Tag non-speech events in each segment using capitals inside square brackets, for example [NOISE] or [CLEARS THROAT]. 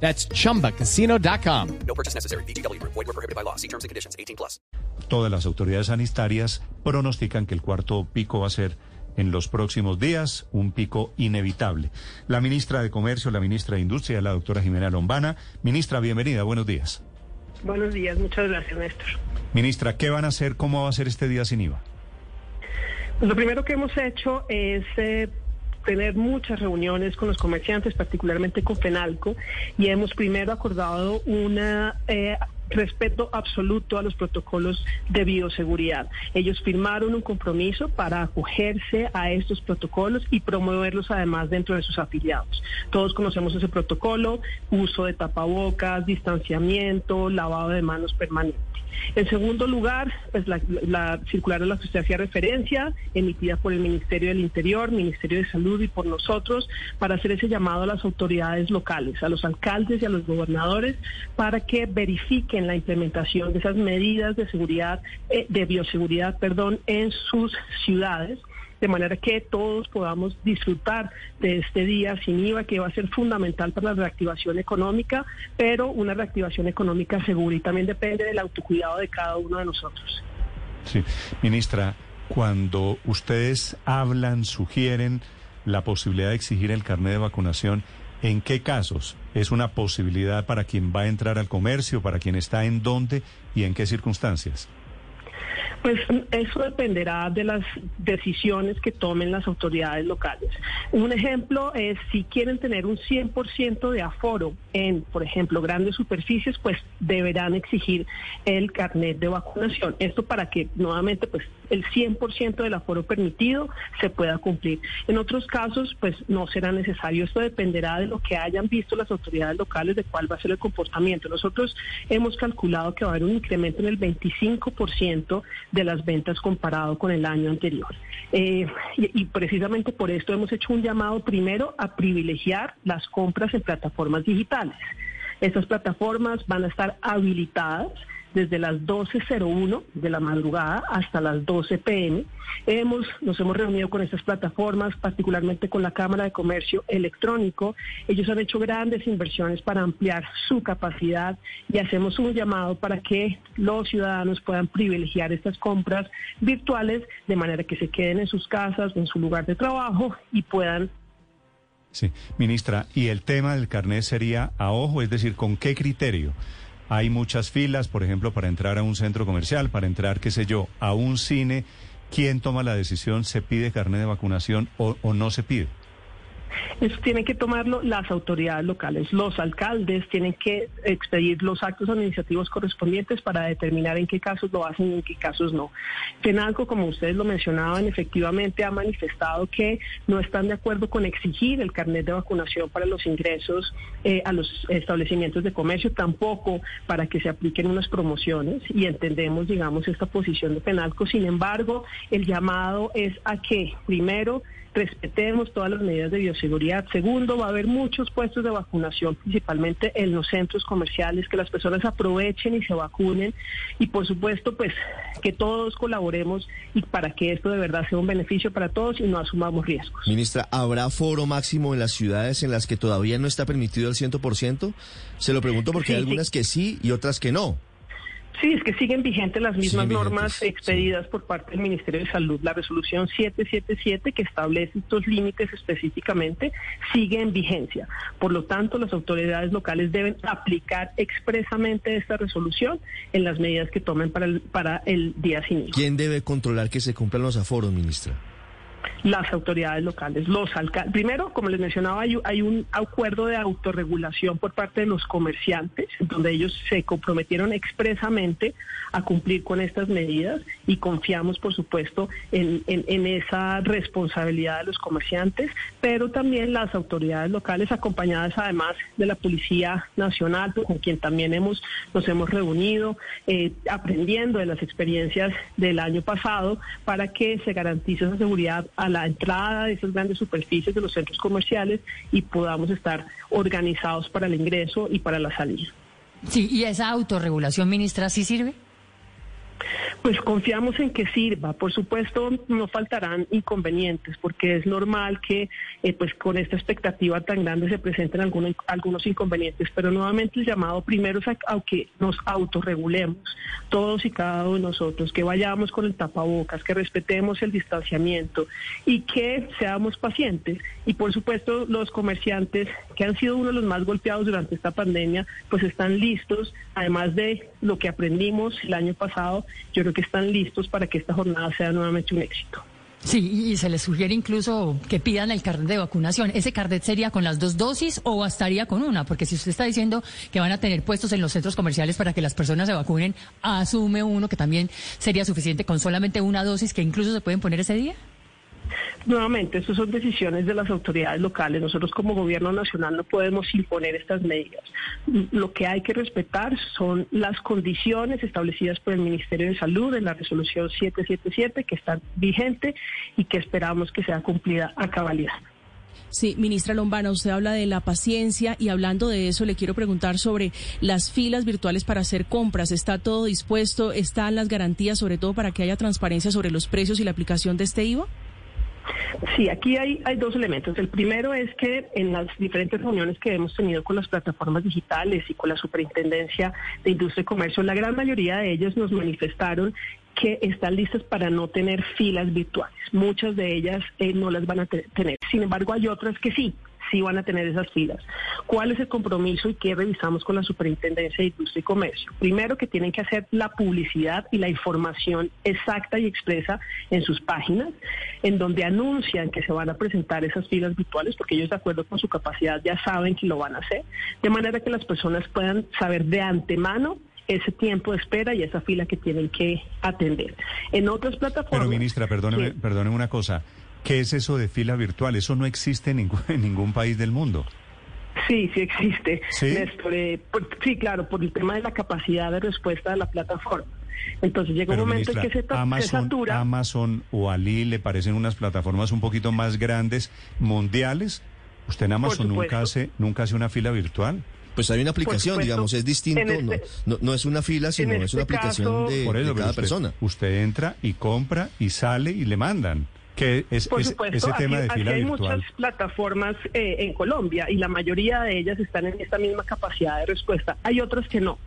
That's chumbacasino.com. No purchase necessary. BGW. Void were prohibited by law. See terms and conditions. 18 plus. Todas las autoridades sanitarias pronostican que el cuarto pico va a ser en los próximos días un pico inevitable. La ministra de Comercio, la ministra de Industria, la doctora Jimena Lombana. Ministra, bienvenida, buenos días. Buenos días, muchas gracias, Néstor. Ministra, ¿qué van a hacer? ¿Cómo va a ser este día sin IVA? Pues lo primero que hemos hecho es eh, tener muchas reuniones con los comerciantes, particularmente con FENALCO, y hemos primero acordado una... Eh, respeto absoluto a los protocolos de bioseguridad. Ellos firmaron un compromiso para acogerse a estos protocolos y promoverlos además dentro de sus afiliados. Todos conocemos ese protocolo, uso de tapabocas, distanciamiento, lavado de manos permanente. En segundo lugar, pues la, la, circular a la que usted hacía referencia, emitida por el Ministerio del Interior, Ministerio de Salud y por nosotros, para hacer ese llamado a las autoridades locales, a los alcaldes y a los gobernadores, para que verifiquen la implementación de esas medidas de seguridad, eh, de bioseguridad, perdón, en sus ciudades de manera que todos podamos disfrutar de este día sin IVA, que va a ser fundamental para la reactivación económica, pero una reactivación económica segura y también depende del autocuidado de cada uno de nosotros. Sí, ministra, cuando ustedes hablan, sugieren la posibilidad de exigir el carnet de vacunación, ¿en qué casos es una posibilidad para quien va a entrar al comercio, para quien está en dónde y en qué circunstancias? Pues eso dependerá de las decisiones que tomen las autoridades locales. Un ejemplo es si quieren tener un 100% de aforo en, por ejemplo, grandes superficies, pues deberán exigir el carnet de vacunación. Esto para que nuevamente pues el 100% del aforo permitido se pueda cumplir. En otros casos, pues no será necesario. Esto dependerá de lo que hayan visto las autoridades locales de cuál va a ser el comportamiento. Nosotros hemos calculado que va a haber un incremento en el 25% de las ventas comparado con el año anterior. Eh, y, y, precisamente por esto hemos hecho un llamado primero a privilegiar las compras en plataformas digitales. Estas plataformas van a estar habilitadas desde las 12.01 de la madrugada hasta las 12 pm. Hemos, nos hemos reunido con estas plataformas, particularmente con la Cámara de Comercio Electrónico. Ellos han hecho grandes inversiones para ampliar su capacidad y hacemos un llamado para que los ciudadanos puedan privilegiar estas compras virtuales de manera que se queden en sus casas, en su lugar de trabajo y puedan Sí, ministra, ¿y el tema del carnet sería a ojo? Es decir, ¿con qué criterio? Hay muchas filas, por ejemplo, para entrar a un centro comercial, para entrar, qué sé yo, a un cine. ¿Quién toma la decisión? ¿Se pide carnet de vacunación o, o no se pide? Eso tienen que tomarlo las autoridades locales. Los alcaldes tienen que expedir los actos administrativos correspondientes para determinar en qué casos lo hacen y en qué casos no. FENALCO, como ustedes lo mencionaban, efectivamente ha manifestado que no están de acuerdo con exigir el carnet de vacunación para los ingresos eh, a los establecimientos de comercio, tampoco para que se apliquen unas promociones y entendemos, digamos, esta posición de FENALCO. Sin embargo, el llamado es a que, primero, respetemos todas las medidas de bioseguridad. Segundo, va a haber muchos puestos de vacunación, principalmente en los centros comerciales, que las personas aprovechen y se vacunen. Y por supuesto, pues que todos colaboremos y para que esto de verdad sea un beneficio para todos y no asumamos riesgos. Ministra, ¿habrá foro máximo en las ciudades en las que todavía no está permitido el 100%? Se lo pregunto porque sí, hay algunas sí. que sí y otras que no. Sí, es que siguen vigentes las mismas normas vigentes, expedidas sí. por parte del Ministerio de Salud. La resolución 777 que establece estos límites específicamente sigue en vigencia. Por lo tanto, las autoridades locales deben aplicar expresamente esta resolución en las medidas que tomen para el, para el día siguiente. ¿Quién debe controlar que se cumplan los aforos, ministra? Las autoridades locales, los alcaldes. Primero, como les mencionaba, hay, hay un acuerdo de autorregulación por parte de los comerciantes, donde ellos se comprometieron expresamente a cumplir con estas medidas y confiamos, por supuesto, en, en, esa responsabilidad de los comerciantes, pero también las autoridades locales, acompañadas además de la Policía Nacional, con quien también hemos nos hemos reunido, eh, aprendiendo de las experiencias del año pasado para que se garantice esa seguridad a la entrada de esas grandes superficies de los centros comerciales y podamos estar organizados para el ingreso y para la salida. Sí, ¿y esa autorregulación, ministra, sí sirve? Pues confiamos en que sirva. Por supuesto, no faltarán inconvenientes, porque es normal que, eh, pues, con esta expectativa tan grande se presenten algunos, algunos inconvenientes. Pero nuevamente el llamado primero es a, que nos autorregulemos, todos y cada uno de nosotros, que vayamos con el tapabocas, que respetemos el distanciamiento y que seamos pacientes. Y por supuesto, los comerciantes, que han sido uno de los más golpeados durante esta pandemia, pues están listos, además de lo que aprendimos el año pasado yo creo que están listos para que esta jornada sea nuevamente un éxito. Sí, y se les sugiere incluso que pidan el carnet de vacunación. ¿Ese carnet sería con las dos dosis o bastaría con una? Porque si usted está diciendo que van a tener puestos en los centros comerciales para que las personas se vacunen, asume uno que también sería suficiente con solamente una dosis que incluso se pueden poner ese día. Nuevamente, estas son decisiones de las autoridades locales. Nosotros como gobierno nacional no podemos imponer estas medidas. Lo que hay que respetar son las condiciones establecidas por el Ministerio de Salud en la resolución 777 que está vigente y que esperamos que sea cumplida a cabalidad. Sí, ministra Lombana, usted habla de la paciencia y hablando de eso le quiero preguntar sobre las filas virtuales para hacer compras. ¿Está todo dispuesto? ¿Están las garantías sobre todo para que haya transparencia sobre los precios y la aplicación de este IVA? Sí, aquí hay, hay dos elementos. El primero es que en las diferentes reuniones que hemos tenido con las plataformas digitales y con la Superintendencia de Industria y Comercio, la gran mayoría de ellos nos manifestaron que están listas para no tener filas virtuales. Muchas de ellas eh, no las van a tener. Sin embargo, hay otras que sí sí van a tener esas filas. ¿Cuál es el compromiso y qué revisamos con la Superintendencia de Industria y Comercio? Primero, que tienen que hacer la publicidad y la información exacta y expresa en sus páginas, en donde anuncian que se van a presentar esas filas virtuales, porque ellos, de acuerdo con su capacidad, ya saben que lo van a hacer, de manera que las personas puedan saber de antemano ese tiempo de espera y esa fila que tienen que atender. En otras plataformas... Pero, ministra, perdóneme, perdóneme una cosa. ¿Qué es eso de fila virtual? Eso no existe en ningún, [LAUGHS] en ningún país del mundo. Sí, sí existe, ¿Sí? Eh, sí, claro, por el tema de la capacidad de respuesta de la plataforma. Entonces llega un momento en que se, Amazon, satura. Amazon o Ali le parecen unas plataformas un poquito más grandes, mundiales. ¿Usted en Amazon nunca hace, nunca hace una fila virtual? Pues hay una aplicación, digamos, es distinto, este no, no, es una fila, sino es una este aplicación de, por cada persona. Usted entra y compra y sale y le mandan que es, Por supuesto, ese tema de fila hay muchas plataformas eh, en Colombia y la mayoría de ellas están en esta misma capacidad de respuesta. Hay otras que no.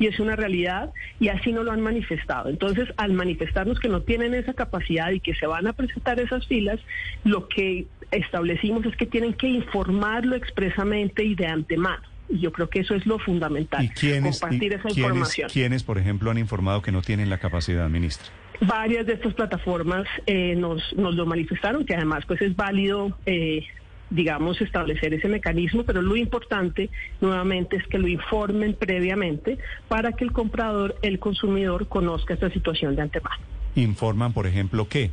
Y es una realidad y así no lo han manifestado. Entonces, al manifestarnos que no tienen esa capacidad y que se van a presentar esas filas, lo que establecimos es que tienen que informarlo expresamente y de antemano. Y yo creo que eso es lo fundamental, ¿Y quiénes, compartir esa información. ¿Quiénes, por ejemplo, han informado que no tienen la capacidad, ministra? Varias de estas plataformas eh, nos, nos lo manifestaron, que además pues es válido, eh, digamos, establecer ese mecanismo, pero lo importante nuevamente es que lo informen previamente para que el comprador, el consumidor, conozca esta situación de antemano. ¿Informan, por ejemplo, qué?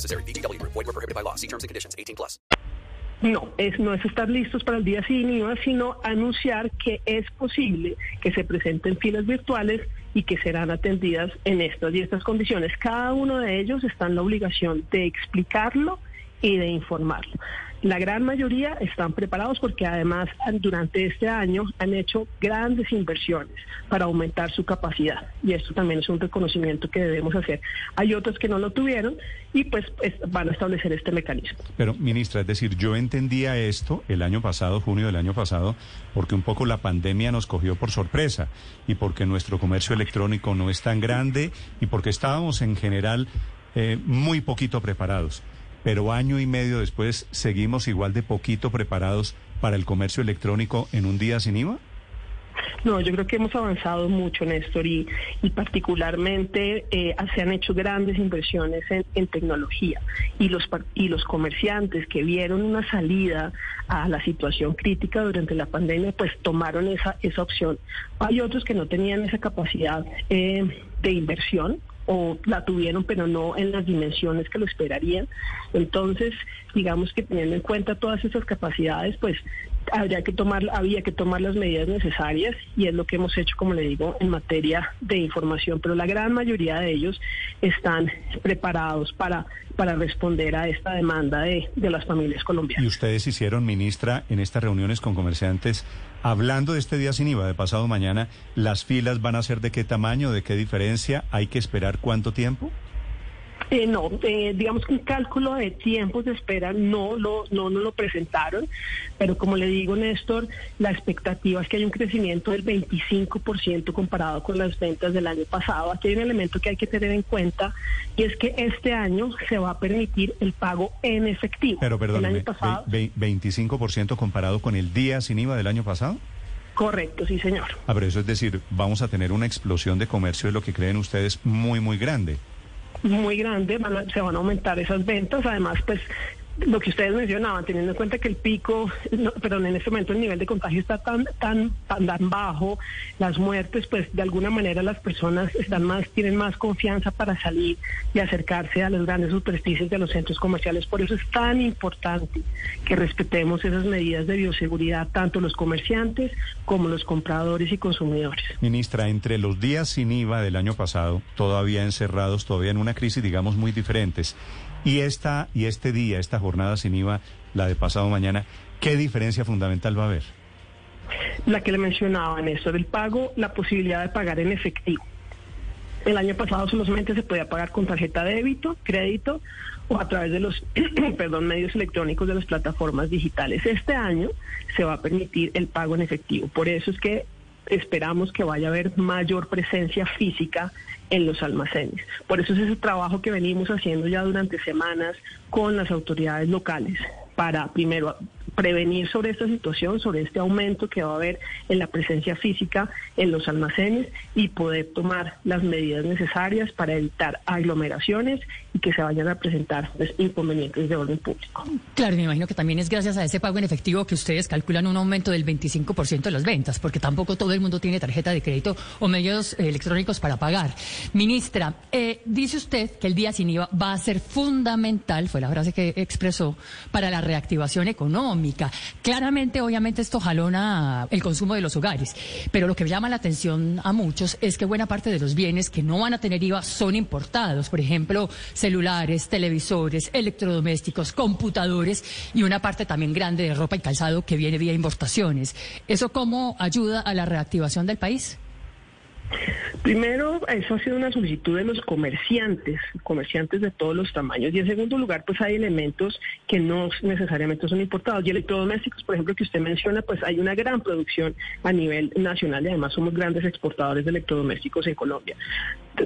necessary. BGW. Void were prohibited by law. See terms and conditions. 18 plus. No, es, no es estar listos para el día sin sino anunciar que es posible que se presenten filas virtuales y que serán atendidas en estas y estas condiciones. Cada uno de ellos está en la obligación de explicarlo y de informarlo. La gran mayoría están preparados porque además durante este año han hecho grandes inversiones para aumentar su capacidad y esto también es un reconocimiento que debemos hacer. Hay otros que no lo tuvieron y pues van a establecer este mecanismo. Pero ministra, es decir, yo entendía esto el año pasado, junio del año pasado, porque un poco la pandemia nos cogió por sorpresa y porque nuestro comercio electrónico no es tan grande y porque estábamos en general eh, muy poquito preparados pero año y medio después seguimos igual de poquito preparados para el comercio electrónico en un día sin IVA? No, yo creo que hemos avanzado mucho, Néstor, y, y particularmente eh, se han hecho grandes inversiones en, tecnología. Y los, y los comerciantes que vieron una salida a la situación crítica durante la pandemia, pues tomaron esa, esa opción. Hay otros que no tenían esa capacidad eh, de inversión o la tuvieron pero no en las dimensiones que lo esperarían. Entonces, digamos que teniendo en cuenta todas esas capacidades, pues habría que tomar, había que tomar las medidas necesarias y es lo que hemos hecho, como le digo, en materia de información. Pero la gran mayoría de ellos están preparados para, para responder a esta demanda de, de las familias colombianas. ¿Y ustedes hicieron, ministra, en estas reuniones con comerciantes, hablando de este día sin IVA de pasado mañana, las filas van a ser de qué tamaño, de qué diferencia? ¿Hay que esperar cuánto tiempo? Eh, no, eh, digamos que un cálculo de tiempos de espera no lo, no lo presentaron, pero como le digo, Néstor, la expectativa es que hay un crecimiento del 25% comparado con las ventas del año pasado. Aquí hay un elemento que hay que tener en cuenta y es que este año se va a permitir el pago en efectivo. Pero perdón, 25% comparado con el día sin IVA del año pasado. Correcto, sí, señor. A ver, eso es decir, vamos a tener una explosión de comercio de lo que creen ustedes muy, muy grande muy grande, se van a aumentar esas ventas. Además, pues lo que ustedes mencionaban, teniendo en cuenta que el pico, perdón, en este momento el nivel de contagio está tan, tan, tan, bajo, las muertes, pues de alguna manera las personas están más, tienen más confianza para salir y acercarse a las grandes superficies de los centros comerciales. Por eso es tan importante que respetemos esas medidas de bioseguridad, tanto los comerciantes como los compradores y consumidores. Ministra, entre los días sin IVA del año pasado, todavía encerrados, todavía en una crisis, digamos, muy diferentes, y esta y este día, esta jornada sin IVA, la de pasado mañana, ¿qué diferencia fundamental va a haber? La que le mencionaba, Néstor, el pago, la posibilidad de pagar en efectivo. El año pasado solamente se podía pagar con tarjeta de débito, crédito o a través de los [CLEARS THROAT] perdón, medios electrónicos de las plataformas digitales. Este año se va a permitir el pago en efectivo. Por eso es que esperamos que vaya a haber mayor presencia física en los almacenes. Por eso es ese trabajo que venimos haciendo ya durante semanas con las autoridades locales para primero prevenir sobre esta situación, sobre este aumento que va a haber en la presencia física en los almacenes y poder tomar las medidas necesarias para evitar aglomeraciones y que se vayan a presentar pues, inconvenientes de orden público. Claro, me imagino que también es gracias a ese pago en efectivo que ustedes calculan un aumento del 25% de las ventas, porque tampoco todo el mundo tiene tarjeta de crédito o medios eh, electrónicos para pagar. Ministra, eh, dice usted que el día sin IVA va a ser fundamental, fue la frase que expresó, para la reactivación económica. Claramente, obviamente, esto jalona el consumo de los hogares, pero lo que llama la atención a muchos es que buena parte de los bienes que no van a tener IVA son importados. Por ejemplo, celulares, televisores, electrodomésticos, computadores y una parte también grande de ropa y calzado que viene vía importaciones. ¿Eso cómo ayuda a la reactivación del país? Primero, eso ha sido una solicitud de los comerciantes, comerciantes de todos los tamaños. Y en segundo lugar, pues hay elementos que no necesariamente son importados. Y electrodomésticos, por ejemplo, que usted menciona, pues hay una gran producción a nivel nacional y además somos grandes exportadores de electrodomésticos en Colombia.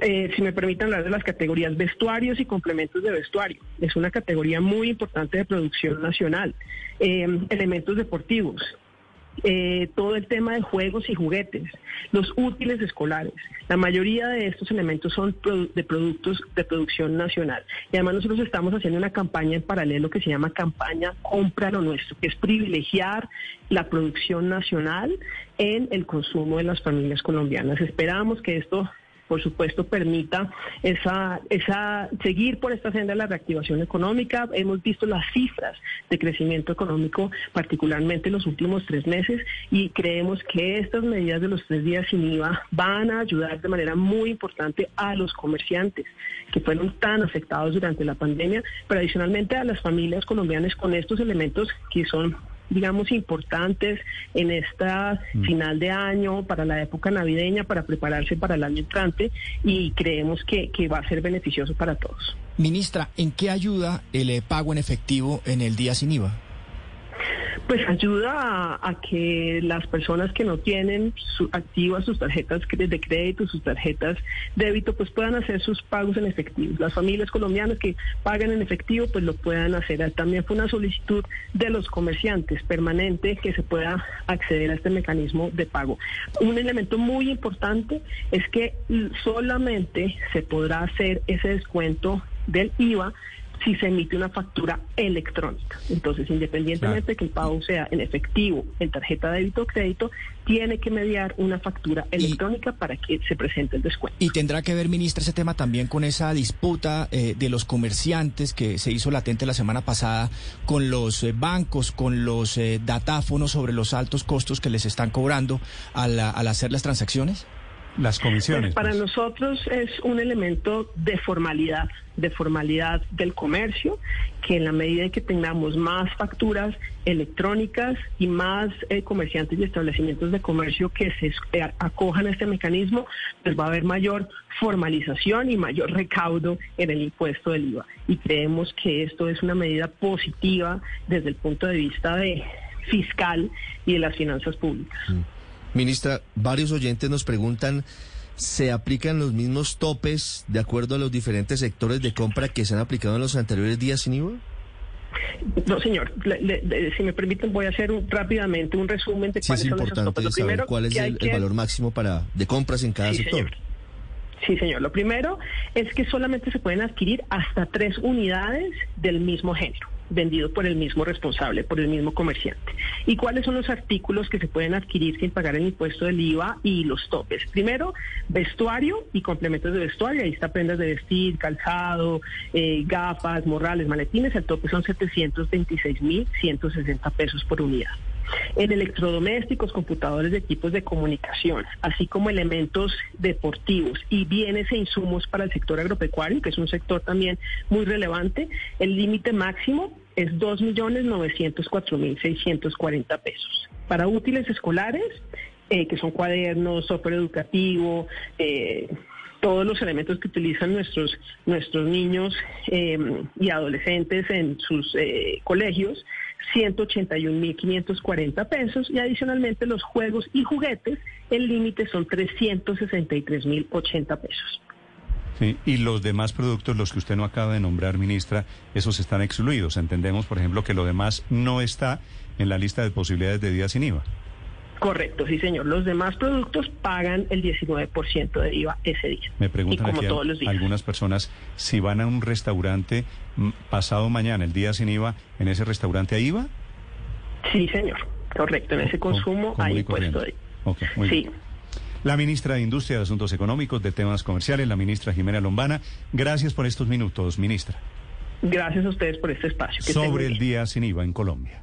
Eh, si me permiten hablar de las categorías vestuarios y complementos de vestuario. Es una categoría muy importante de producción nacional. Eh, elementos deportivos, eh, todo el tema de juegos y juguetes, los útiles escolares. La mayoría de estos elementos son de productos de producción nacional. Y además nosotros estamos haciendo una campaña en paralelo que se llama campaña Compra lo Nuestro, que es privilegiar la producción nacional en el consumo de las familias colombianas. Esperamos que esto por supuesto, permita esa, esa, seguir por esta senda de la reactivación económica. Hemos visto las cifras de crecimiento económico, particularmente en los últimos tres meses, y creemos que estas medidas de los tres días sin IVA van a ayudar de manera muy importante a los comerciantes que fueron tan afectados durante la pandemia, pero adicionalmente a las familias colombianas con estos elementos que son digamos, importantes en esta final de año, para la época navideña, para prepararse para el año entrante y creemos que, que va a ser beneficioso para todos. Ministra, ¿en qué ayuda el eh, pago en efectivo en el día sin IVA? Pues ayuda a, que las personas que no tienen su, activas sus tarjetas de crédito, sus tarjetas débito, pues puedan hacer sus pagos en efectivo. Las familias colombianas que pagan en efectivo, pues lo puedan hacer. También fue una solicitud de los comerciantes permanente que se pueda acceder a este mecanismo de pago. Un elemento muy importante es que solamente se podrá hacer ese descuento del IVA si se emite una factura electrónica. Entonces, independientemente de que el pago sea en efectivo, en tarjeta de débito o crédito, tiene que mediar una factura electrónica para que se presente el descuento. Y tendrá que ver, ministra, ese tema también con esa disputa eh, de los comerciantes que se hizo latente la semana pasada con los eh, bancos, con los eh, datáfonos sobre los altos costos que les están cobrando al, al hacer las transacciones. Las comisiones. Pues para pues. nosotros es un elemento de formalidad, de formalidad del comercio, que en la medida en que tengamos más facturas electrónicas y más eh, comerciantes y establecimientos de comercio que se eh, acojan a este mecanismo, pues va a haber mayor formalización y mayor recaudo en el impuesto del IVA. Y creemos que esto es una medida positiva desde el punto de vista de fiscal y de las finanzas públicas. Mm. Ministra, varios oyentes nos preguntan, ¿se aplican los mismos topes de acuerdo a los diferentes sectores de compra que se han aplicado en los anteriores días sin IVA? No, señor. Le, le, si me permiten, voy a hacer un, rápidamente un resumen de sí, cuáles es son importante esos topes. Lo saber primero cuál es que el, que- el valor máximo para de compras en cada Sí, sector. señor. Sí, señor. Lo primero es que solamente se pueden adquirir hasta tres unidades del mismo género, vendido por el mismo responsable, por el mismo comerciante. ¿Y cuáles son los artículos que se pueden adquirir sin pagar el impuesto del IVA y los topes? Primero, vestuario y complementos de vestuario. Ahí está prendas de vestir, calzado, eh, gafas, morrales, maletines. El tope son 726.160 pesos por unidad en electrodomésticos, computadores de equipos de comunicación, así como elementos deportivos y bienes e insumos para el sector agropecuario, que es un sector también muy relevante, el límite máximo es 2.904.640 pesos. Para útiles escolares, eh, que son cuadernos, software educativo, eh, todos los elementos que utilizan nuestros nuestros niños eh, y adolescentes en sus colegios, 181.540 pesos y adicionalmente los juegos y juguetes, el límite son 363.080 pesos. Sí, y los demás productos, los que usted no acaba de nombrar, ministra, esos están excluidos. Entendemos, por ejemplo, que lo demás no está en la lista de posibilidades de días sin IVA. Correcto, sí señor. Los demás productos pagan el 19% de IVA ese día. Me y preguntan como aquí todos los días. algunas personas si van a un restaurante mm, pasado mañana, el día sin IVA, ¿en ese restaurante hay IVA? Sí señor, correcto. En ese consumo hay impuesto de Ok, muy Sí. bien. La ministra de Industria, de Asuntos Económicos, de Temas Comerciales, la ministra Jimena Lombana. Gracias por estos minutos, ministra. Gracias a ustedes por este espacio. Que Sobre el día sin IVA en Colombia.